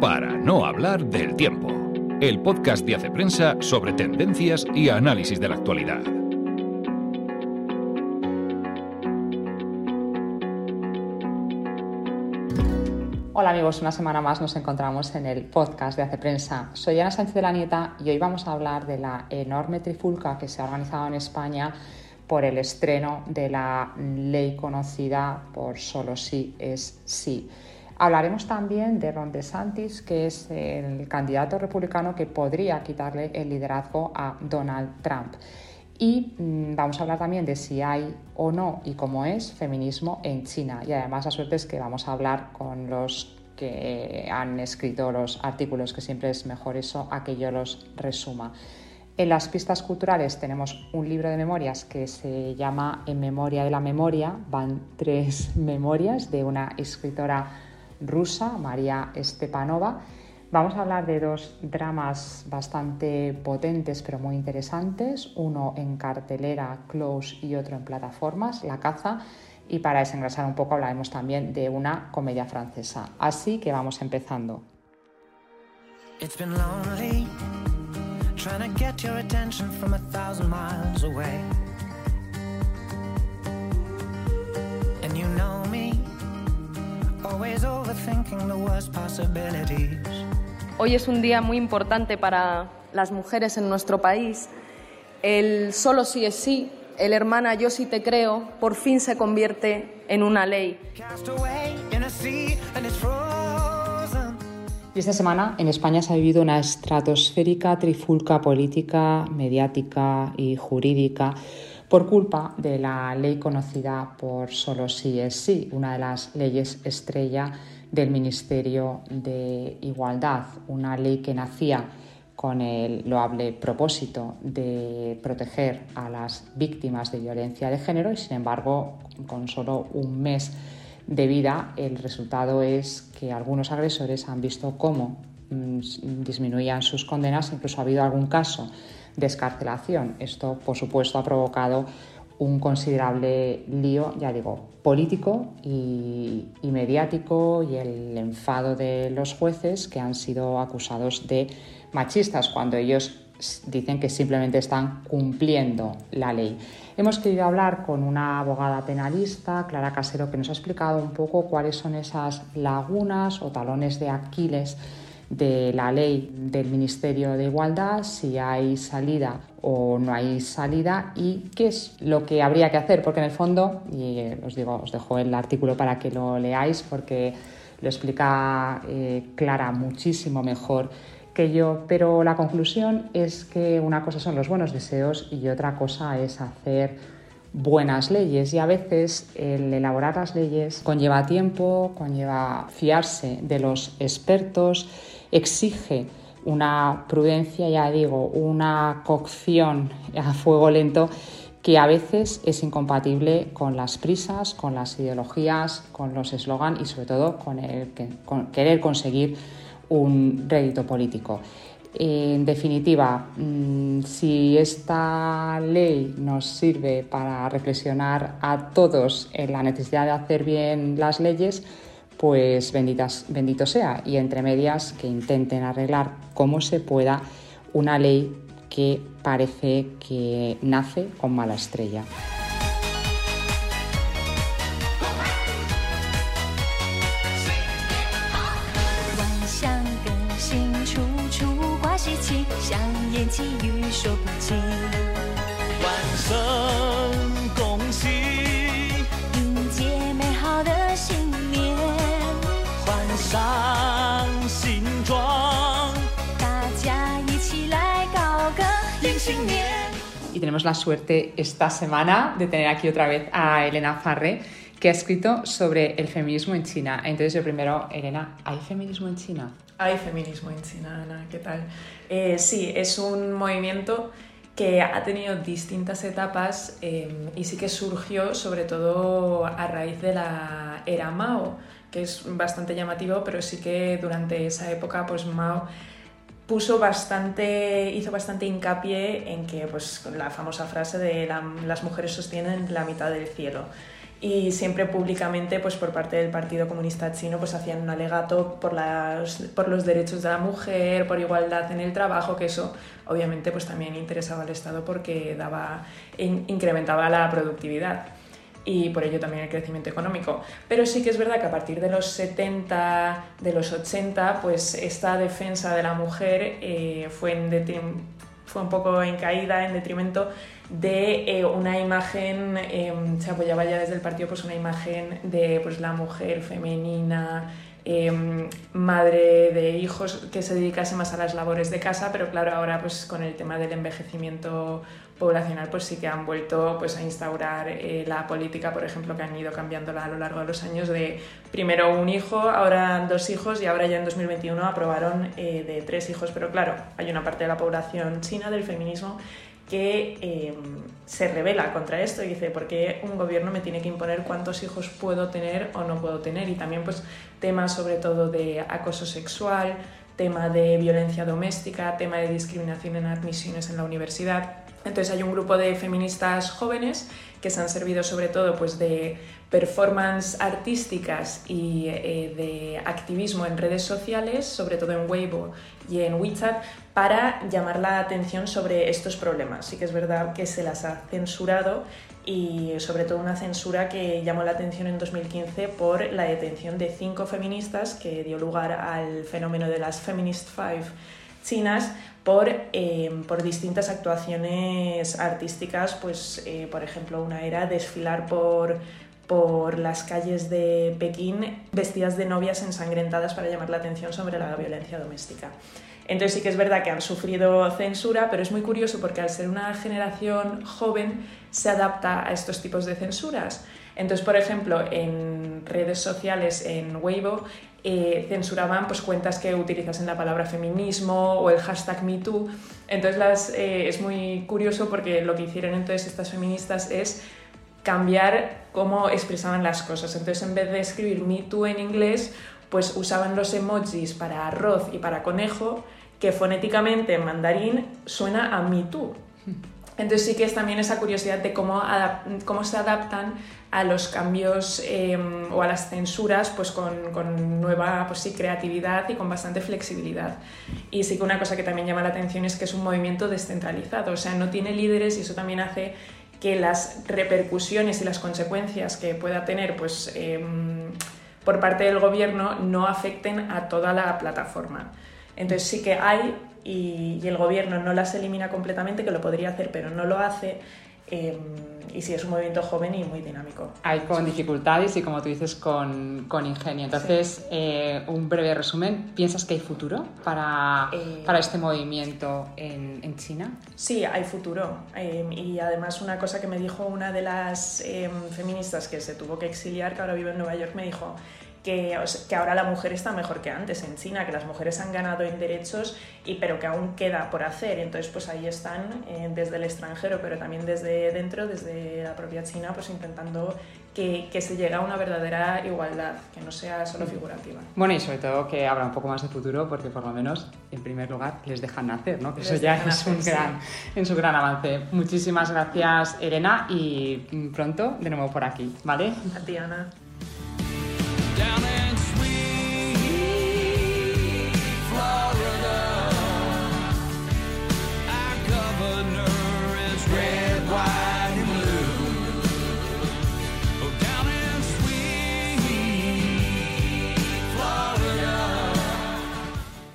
Para no hablar del tiempo, el podcast de Hace Prensa sobre tendencias y análisis de la actualidad. Hola amigos, una semana más nos encontramos en el podcast de Hace Prensa. Soy Ana Sánchez de la Nieta y hoy vamos a hablar de la enorme trifulca que se ha organizado en España por el estreno de la ley conocida por solo sí es sí. Hablaremos también de Ron DeSantis, que es el candidato republicano que podría quitarle el liderazgo a Donald Trump. Y mm, vamos a hablar también de si hay o no y cómo es feminismo en China. Y además la suerte es que vamos a hablar con los que han escrito los artículos, que siempre es mejor eso a que yo los resuma. En las pistas culturales tenemos un libro de memorias que se llama En memoria de la memoria. Van tres memorias de una escritora rusa, María Stepanova. Vamos a hablar de dos dramas bastante potentes pero muy interesantes, uno en cartelera, Close, y otro en plataformas, La caza. Y para desengrasar un poco hablaremos también de una comedia francesa. Así que vamos empezando. trying to get Hoy es un día muy importante para las mujeres en nuestro país. El solo sí es sí, el hermana yo sí te creo, por fin se convierte en una ley. Y esta semana en España se ha vivido una estratosférica trifulca política, mediática y jurídica por culpa de la ley conocida por solo sí es sí, una de las leyes estrella del Ministerio de Igualdad, una ley que nacía con el loable propósito de proteger a las víctimas de violencia de género y sin embargo con solo un mes de vida, el resultado es que algunos agresores han visto cómo mm, disminuían sus condenas, incluso ha habido algún caso de escarcelación. Esto, por supuesto, ha provocado un considerable lío, ya digo, político y, mediático y el enfado de los jueces que han sido acusados de machistas cuando ellos dicen que simplemente están cumpliendo la ley. Hemos querido hablar con una abogada penalista, Clara Casero, que nos ha explicado un poco cuáles son esas lagunas o talones de Aquiles de la ley del Ministerio de Igualdad, si hay salida o no hay salida y qué es lo que habría que hacer, porque en el fondo, y eh, os digo, os dejo el artículo para que lo leáis porque lo explica eh, Clara muchísimo mejor que yo, pero la conclusión es que una cosa son los buenos deseos y otra cosa es hacer buenas leyes y a veces el elaborar las leyes conlleva tiempo, conlleva fiarse de los expertos, exige una prudencia, ya digo, una cocción a fuego lento que a veces es incompatible con las prisas, con las ideologías, con los eslogan y sobre todo con el con querer conseguir un rédito político. En definitiva, mm, si esta ley nos sirve para reflexionar a todos en la necesidad de hacer bien las leyes, pues benditas, bendito sea. Y entre medias que intenten arreglar como se pueda una ley que parece que nace con mala estrella. Y tenemos la suerte esta semana de tener aquí otra vez a Elena Farre, que ha escrito sobre el feminismo en China. Entonces, yo primero, Elena, ¿hay feminismo en China? Hay feminismo en China, Ana, ¿qué tal? Eh, sí, es un movimiento que ha tenido distintas etapas em, y sí que surgió sobre todo a raíz de la era Mao, que es bastante llamativo, pero sí que durante esa época pues Mao puso bastante, hizo bastante hincapié en que pues la famosa frase de las mujeres sostienen la mitad del cielo y siempre públicamente pues por parte del Partido Comunista Chino pues hacían un alegato por, las, por los derechos de la mujer, por igualdad en el trabajo, que eso obviamente pues también interesaba al Estado porque daba, incrementaba la productividad y por ello también el crecimiento económico. Pero sí que es verdad que a partir de los 70, de los 80, pues esta defensa de la mujer eh, fue, fue un poco en caída, en detrimento de eh, una imagen, em, se apoyaba ya desde el partido pues una imagen de pues, la mujer femenina, em, madre de hijos que se dedicase más a las labores de casa, pero claro, ahora pues con el tema del envejecimiento poblacional pues sí que han vuelto pues a instaurar eh, la política, por ejemplo, que han ido cambiándola a lo largo de los años de primero un hijo, ahora dos hijos y ahora ya en 2021 aprobaron eh, de tres hijos, pero claro, hay una parte de la población china del feminismo que em, se revela contra esto y dice, ¿por qué un gobierno me tiene que imponer cuántos hijos puedo tener o no puedo tener? Y también pues temas sobre todo de acoso sexual, tema de violencia doméstica, tema de discriminación en admisiones en la universidad. Entonces hay un grupo de feministas jóvenes que se han servido sobre todo pues, de performance artísticas y eh, de activismo en redes sociales, sobre todo en Weibo y en WeChat, para llamar la atención sobre estos problemas. Sí que es verdad que se las ha censurado y sobre todo una censura que llamó la atención en 2015 por la detención de cinco feministas que dio lugar al fenómeno de las Feminist Five chinas por, eh, por distintas actuaciones artísticas, pues eh, por ejemplo una era desfilar por, por las calles de Pekín vestidas de novias ensangrentadas para llamar la atención sobre la violencia doméstica. Entonces sí que es verdad que han sufrido censura, pero es muy curioso porque al ser una generación joven se adapta a estos tipos de censuras. Entonces, por ejemplo, en redes sociales, en Weibo, eh, censuraban pues, cuentas que utilizasen la palabra feminismo o el hashtag MeToo. Entonces las, eh, es muy curioso porque lo que hicieron entonces estas feministas es cambiar cómo expresaban las cosas. Entonces en vez de escribir MeToo en inglés, pues usaban los emojis para arroz y para conejo, que fonéticamente en mandarín suena a MeToo. Entonces sí que es también esa curiosidad de cómo, cómo se adaptan a los cambios em, o a las censuras pues con, con nueva pues sí, creatividad y con bastante flexibilidad. Y sí que una cosa que también llama la atención es que es un movimiento descentralizado, o sea, no tiene líderes y eso también hace que las repercusiones y las consecuencias que pueda tener pues, em, por parte del gobierno no afecten a toda la plataforma. Entonces sí que hay y, el gobierno no las elimina completamente, que lo podría hacer, pero no lo hace. Em, y sí, es un movimiento joven y muy dinámico. Hay con dificultades y, como tú dices, con, con ingenio. Entonces, eh, un breve resumen. ¿Piensas que hay futuro para, eh, para este movimiento en, en, China? Sí, hay futuro. Em, y además, una cosa que me dijo una de las em, feministas que se tuvo que exiliar, que ahora vive en Nueva York, me dijo que, que, ahora la mujer está mejor que antes en China, que las mujeres han ganado en derechos, y, pero que aún queda por hacer. Entonces, pues ahí están eh, desde el extranjero, pero también desde dentro, desde la propia China, pues intentando que, que, se llegue a una verdadera igualdad, que no sea solo figurativa. Bueno, y sobre todo que habrá un poco más de futuro, porque por lo menos, en primer lugar, les dejan nacer, ¿no? Que eso ya es un gran, en su gran avance. Muchísimas gracias, Elena, y pronto de nuevo por aquí, ¿vale? A ti, Ana.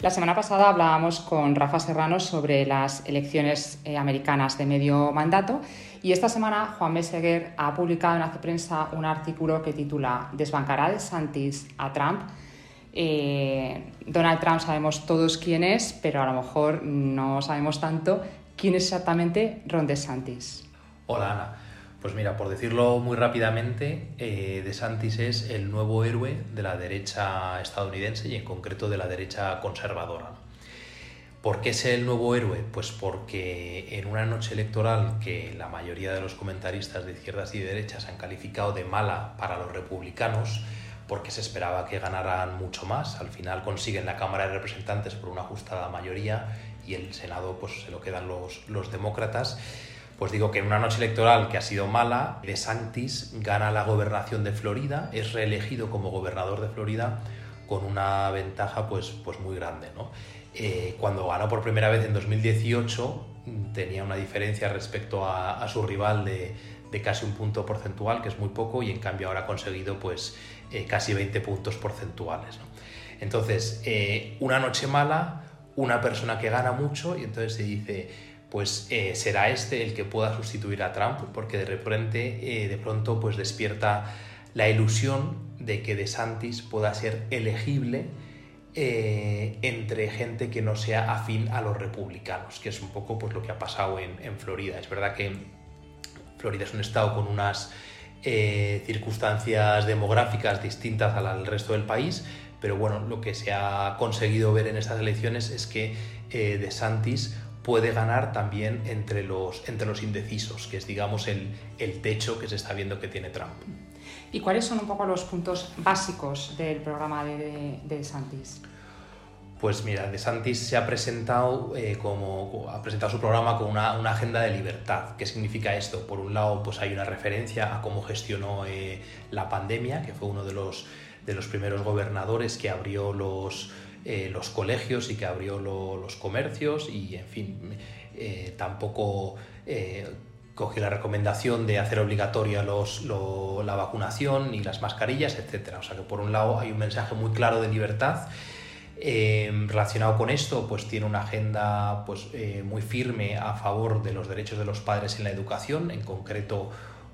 La semana pasada hablábamos con Rafa Serrano sobre las elecciones eh, americanas de medio mandato y esta semana Juan Meseguer ha publicado en Hace Prensa un artículo que titula ¿Desbancará de Santis a Trump? Eh, Donald Trump sabemos todos quién es, pero a lo mejor no sabemos tanto quién es exactamente Ron DeSantis. Hola Ana. Pues mira, por decirlo muy rápidamente, eh, DeSantis es el nuevo héroe de la derecha estadounidense y en concreto de la derecha conservadora. ¿Por qué es el nuevo héroe? Pues porque en una noche electoral que la mayoría de los comentaristas de izquierdas y derechas han calificado de mala para los republicanos, porque se esperaba que ganaran mucho más, al final consiguen la Cámara de Representantes por una ajustada mayoría y el Senado pues se lo quedan los demócratas Pues digo que en una noche electoral que ha sido mala, DeSantis gana la gobernación de Florida, es reelegido como gobernador de Florida con una ventaja pues, pues muy grande. ¿no? Eh, cuando ganó por primera vez en 2018 tenía una diferencia respecto a, su rival de, casi un punto porcentual, que es muy poco, y en cambio ahora ha conseguido pues, eh, casi 20 puntos porcentuales. Entonces, eh, una noche mala, una persona que gana mucho, y entonces se dice, pues eh, será este el que pueda sustituir a Trump, porque de repente, eh, de pronto, pues despierta la ilusión de que DeSantis pueda ser elegible eh, entre gente que no sea afín a los republicanos, que es un poco pues, lo que ha pasado en, Florida. Es verdad que Florida es un estado con unas circunstancias demográficas distintas al resto del país, pero bueno, lo que se ha conseguido ver en estas elecciones es que DeSantis puede ganar también entre los, entre los indecisos, que es digamos el, el techo que se está viendo que tiene Trump. ¿Y cuáles son un poco los puntos básicos del programa de, de, Santis? Pues mira, De Santis se ha presentado, eh, como, ha presentado su programa con una, una, agenda de libertad. ¿Qué significa esto? Por un lado, pues hay una referencia a cómo gestionó eh, la pandemia, que fue uno de los, de los primeros gobernadores que abrió los, eh, los colegios y que abrió los comercios y, en fin, eh, tampoco eh, cogió la recomendación de hacer obligatoria la vacunación y las mascarillas, etc. O sea que por un lado hay un mensaje muy claro de libertad. relacionado con esto, pues tiene una agenda pues, muy firme a favor de los derechos de los padres en la educación, en concreto,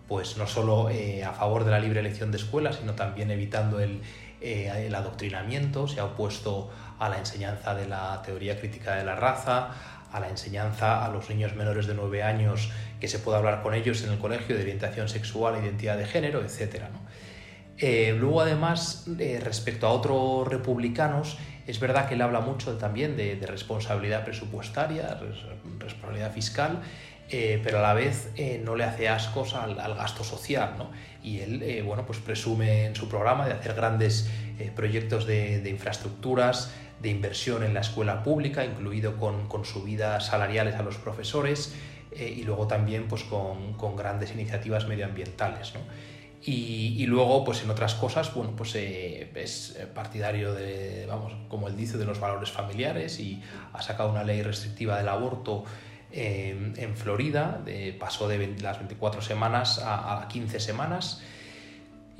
pues no solo a favor de la libre elección de escuelas, sino también evitando el, eh, el adoctrinamiento, se ha opuesto a la enseñanza de la teoría crítica de la raza, a la enseñanza a los niños menores de 9 años que se pueda hablar con ellos en el colegio de orientación sexual, identidad de género, etc. Eh, luego, además, eh, respecto a otros republicanos, es verdad que él habla mucho también de, responsabilidad presupuestaria, responsabilidad fiscal, pero a la vez no le hace ascos al, gasto social. ¿no? y él eh, bueno, pues presume en su programa de hacer grandes eh, proyectos de, infraestructuras, de inversión en la escuela pública, incluido con, con subidas salariales a los profesores eh, y luego también pues, con, con grandes iniciativas medioambientales. ¿no? Y, y, luego, pues en otras cosas, bueno, pues es partidario de, vamos, como él dice, de los valores familiares y ha sacado una ley restrictiva del aborto en Florida, pasó de las 24 semanas a, 15 semanas.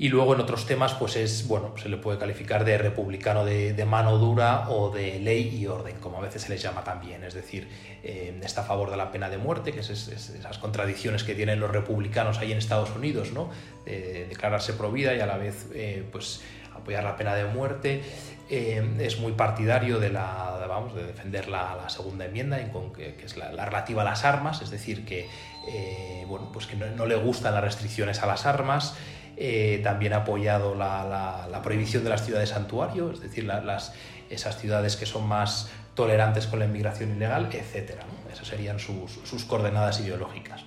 Y luego en otros temas, pues es, bueno, se le puede calificar de republicano de, mano dura o de ley y orden, como a veces se les llama también. Es decir, eh, está a favor de la pena de muerte, que es, esas contradicciones que tienen los republicanos ahí en Estados Unidos, ¿no? De declararse pro vida y a la vez, eh, pues apoyar la pena de muerte. Eh, es muy partidario de, la, vamos, de defender la, segunda enmienda, en que, es la, relativa a las armas, es decir, que, eh, bueno, pues que no, le gustan las restricciones a las armas. Eh, también ha apoyado la, prohibición de las ciudades santuario, es decir, las, esas ciudades que son más tolerantes con la inmigración ilegal, etc. Esas serían sus, sus, coordenadas ideológicas.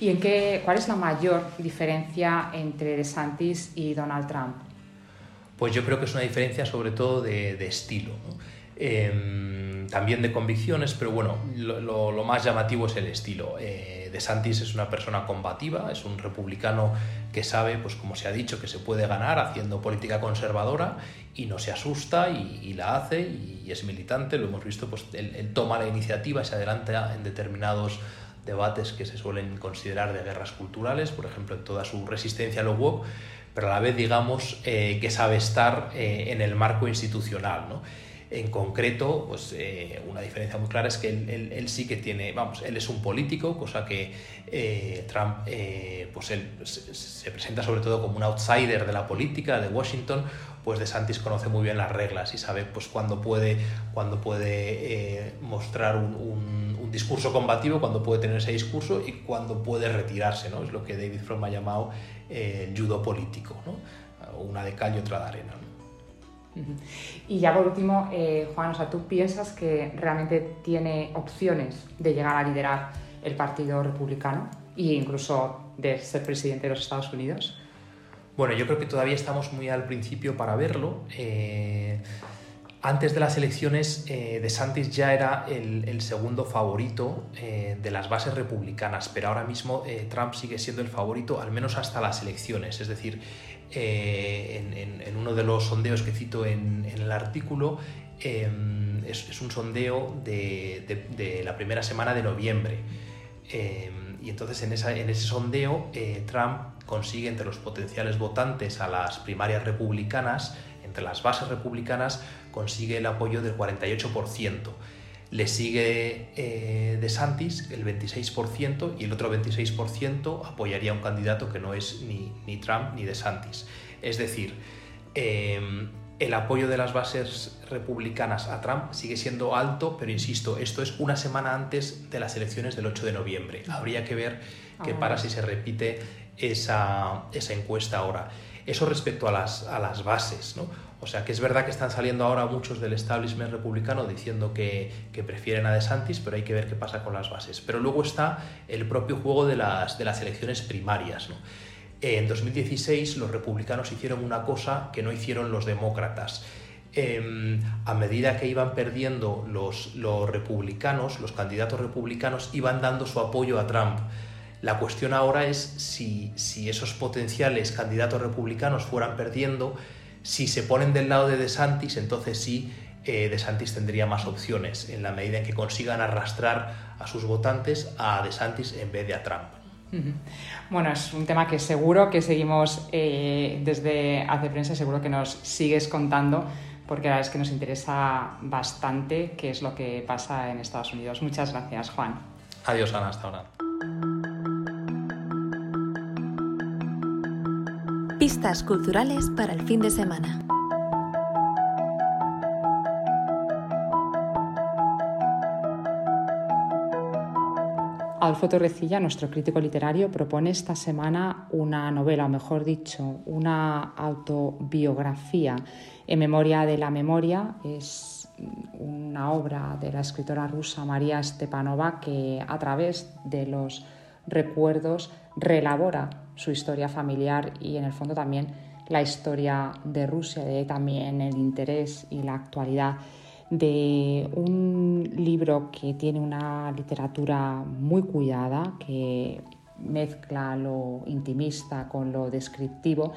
¿Y en qué, cuál es la mayor diferencia entre DeSantis y Donald Trump? Pues yo creo que es una diferencia sobre todo de, estilo. Em, también de convicciones, pero bueno, lo, más llamativo es el estilo. Eh, de Santis es una persona combativa, es un republicano que sabe, pues como se ha dicho, que se puede ganar haciendo política conservadora y no se asusta y, la hace y, es militante, lo hemos visto, pues él, toma la iniciativa, se adelanta en determinados debates que se suelen considerar de guerras culturales, por ejemplo, en toda su resistencia a lo woke, pero a la vez digamos eh, que sabe estar eh, en el marco institucional. ¿no? En concreto, pues eh, una diferencia muy clara es que él, sí que tiene, vamos, él es un político, cosa que Trump, pues él se presenta sobre todo como un outsider de la política de Washington, pues de Santis conoce muy bien las reglas y sabe pues cuándo puede, cuando puede mostrar un, discurso combativo, cuándo puede tener ese discurso y cuándo puede retirarse, ¿no? Es lo que David Fromm ha llamado el judo político, ¿no? una de cal y otra de arena. Y ya por último, eh, Juan, o sea, ¿tú piensas que realmente tiene opciones de llegar a liderar el Partido Republicano e incluso de ser presidente de los Estados Unidos? Bueno, yo creo que todavía estamos muy al principio para verlo. Eh, Antes de las elecciones, eh, DeSantis ya era el, segundo favorito eh, de las bases republicanas, pero ahora mismo eh, Trump sigue siendo el favorito, al menos hasta las elecciones. Es decir, en, uno de los sondeos que cito en, el artículo, em, es, un sondeo de, la primera semana de noviembre. Em, y entonces en, en ese sondeo, Trump consigue entre los potenciales votantes a las primarias republicanas, entre las bases republicanas, consigue el apoyo del 48%. Le sigue eh, De Santis el 26% y el otro 26% apoyaría a un candidato que no es ni, ni Trump ni De Santis. Es decir, em, el apoyo de las bases republicanas a Trump sigue siendo alto, pero insisto, esto es una semana antes de las elecciones del 8 de noviembre. Habría que ver qué para si se repite esa, esa encuesta ahora. Eso respecto a las, a las bases, ¿no? O sea que es verdad que están saliendo ahora muchos del establishment republicano diciendo que, prefieren a DeSantis, pero hay que ver qué pasa con las bases. Pero luego está el propio juego de las, de las elecciones primarias. En 2016 los republicanos hicieron una cosa que no hicieron los demócratas. Em, a medida que iban perdiendo los, los republicanos, los candidatos republicanos iban dando su apoyo a Trump. La cuestión ahora es si, si esos potenciales candidatos republicanos fueran perdiendo, si se ponen del lado de DeSantis, entonces sí, eh, DeSantis tendría más opciones en la medida en que consigan arrastrar a sus votantes a DeSantis en vez de a Trump. Bueno, es un tema que seguro que seguimos eh, desde Hace Prensa, seguro que nos sigues contando, porque la verdad es que nos interesa bastante qué es lo que pasa en Estados Unidos. Muchas gracias, Juan. Adiós, Ana, hasta ahora. Pistas culturales para el fin de semana. Adolfo Torrecilla, nuestro crítico literario, propone esta semana una novela, o mejor dicho, una autobiografía en memoria de la memoria. Es una obra de la escritora rusa María Stepanova que a través de los recuerdos relabora su historia familiar y en el fondo también la historia de Rusia, de también el interés y la actualidad de un libro que tiene una literatura muy cuidada, que mezcla lo intimista con lo descriptivo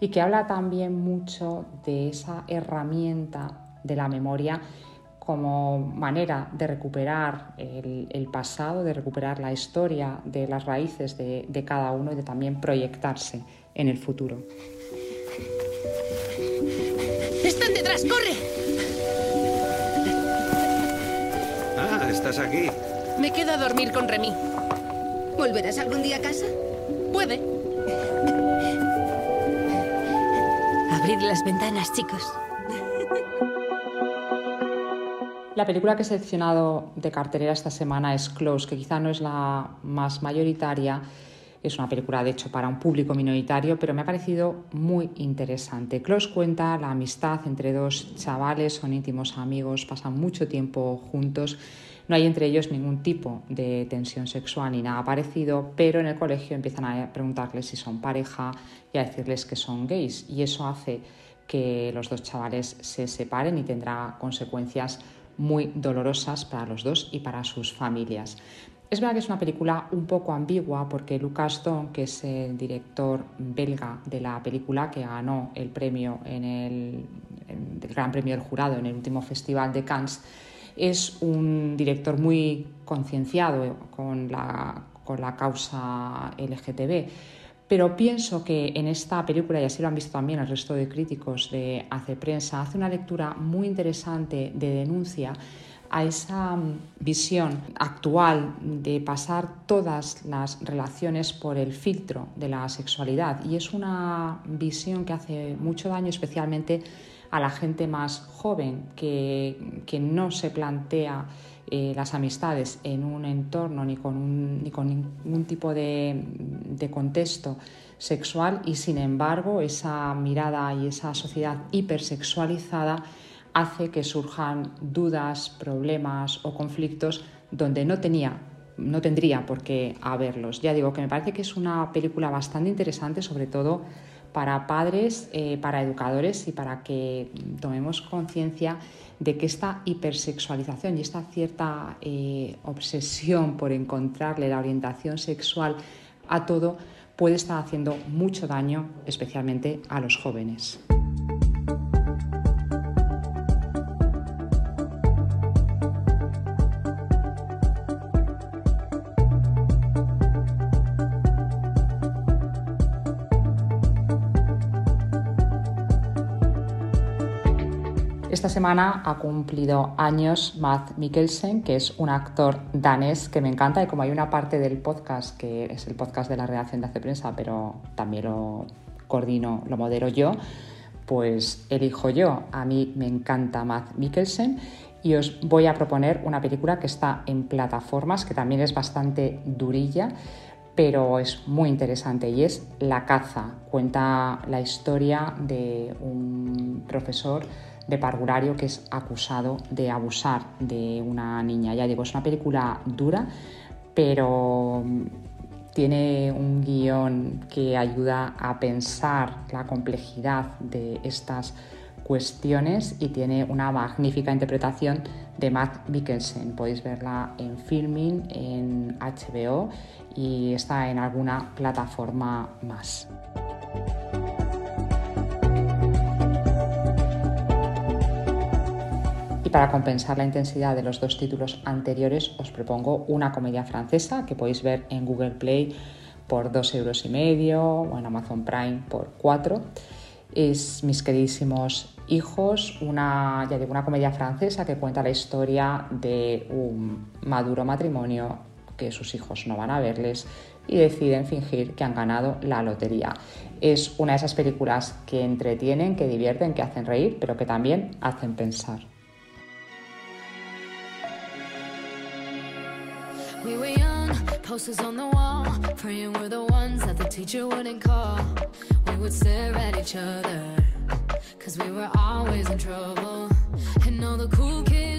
y que habla también mucho de esa herramienta de la memoria como manera de recuperar el, pasado, de recuperar la historia de las raíces de, cada uno y de también proyectarse en el futuro. ¡Están detrás! ¡Corre! Ah, estás aquí. Me quedo a dormir con Remy. ¿Volverás algún día a casa? Puede. Abrid las ventanas, chicos. La película que he seleccionado de cartelera esta semana es Close, que quizá no es la más mayoritaria, es una película de hecho para un público minoritario, pero me ha parecido muy interesante. Close cuenta la amistad entre dos chavales, son íntimos amigos, pasan mucho tiempo juntos. No hay entre ellos ningún tipo de tensión sexual ni nada parecido, pero en el colegio empiezan a preguntarles si son pareja y a decirles que son gays. Y eso hace que los dos chavales se separen y tendrá consecuencias muy dolorosas para los dos y para sus familias. Es verdad que es una película un poco ambigua porque Lucas Don, que es el director belga de la película que ganó el premio en el, Gran Premio del Jurado en el último Festival de Cannes, es un director muy concienciado con la, con la causa LGTB pero pienso que en esta película, y así lo han visto también el resto de críticos de Hace Prensa, hace una lectura muy interesante de denuncia a esa mm, visión actual de pasar todas las relaciones por el filtro de la sexualidad. Y es una visión que hace mucho daño especialmente a la gente más joven, que, que no se plantea eh, las amistades en un entorno ni con, ni con ningún tipo de, de contexto sexual y sin embargo esa mirada y esa sociedad hipersexualizada hace que surjan dudas, problemas o conflictos donde no tenía no tendría por qué haberlos. Ya digo que me parece que es una película bastante interesante, sobre todo para padres, eh, para educadores y para que tomemos conciencia de que esta hipersexualización y esta cierta eh, obsesión por encontrarle la orientación sexual a todo puede estar haciendo mucho daño, especialmente a los jóvenes. Esta semana ha cumplido años Matt Mikkelsen, que es un actor danés que me encanta y como hay una parte del podcast que es el podcast de la redacción de Hace Prensa, pero también lo coordino, lo modero yo, pues elijo yo. A mí me encanta Matt Mikkelsen y os voy a proponer una película que está en plataformas, que también es bastante durilla, pero es muy interesante y es La caza. Cuenta la historia de un profesor de parvulario que es acusado de abusar de una niña. Ya digo, es una película dura, pero tiene un guion que ayuda a pensar la complejidad de estas cuestiones y tiene una magnífica interpretación de Matt Mikkelsen. Podéis verla en Filming, en HBO y está en alguna plataforma más. Y para compensar la intensidad de los dos títulos anteriores os propongo una comedia francesa que podéis ver en Google Play por dos euros y medio o en Amazon Prime por cuatro. Es Mis queridísimos hijos, una, ya digo, una comedia francesa que cuenta la historia de un maduro matrimonio que sus hijos no van a verles y deciden fingir que han ganado la lotería. Es una de esas películas que entretienen, que divierten, que hacen reír, pero que también hacen pensar.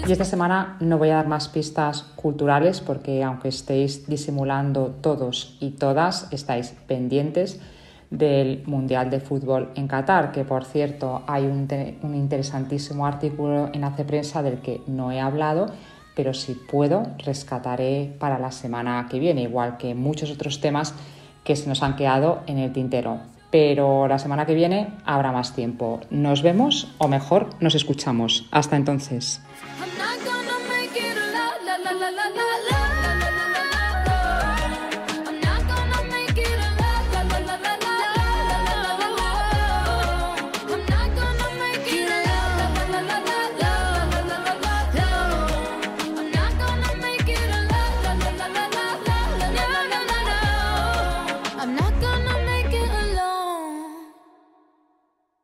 Y esta semana no voy a dar más pistas culturales porque aunque estéis disimulando todos y todas, estáis pendientes del Mundial de Fútbol en Qatar, que por cierto hay un, un interesantísimo artículo en Hace Prensa del que no he hablado pero si puedo, rescataré para la semana que viene, igual que muchos otros temas que se nos han quedado en el tintero. Pero la semana que viene habrá más tiempo. Nos vemos o mejor nos escuchamos. Hasta entonces.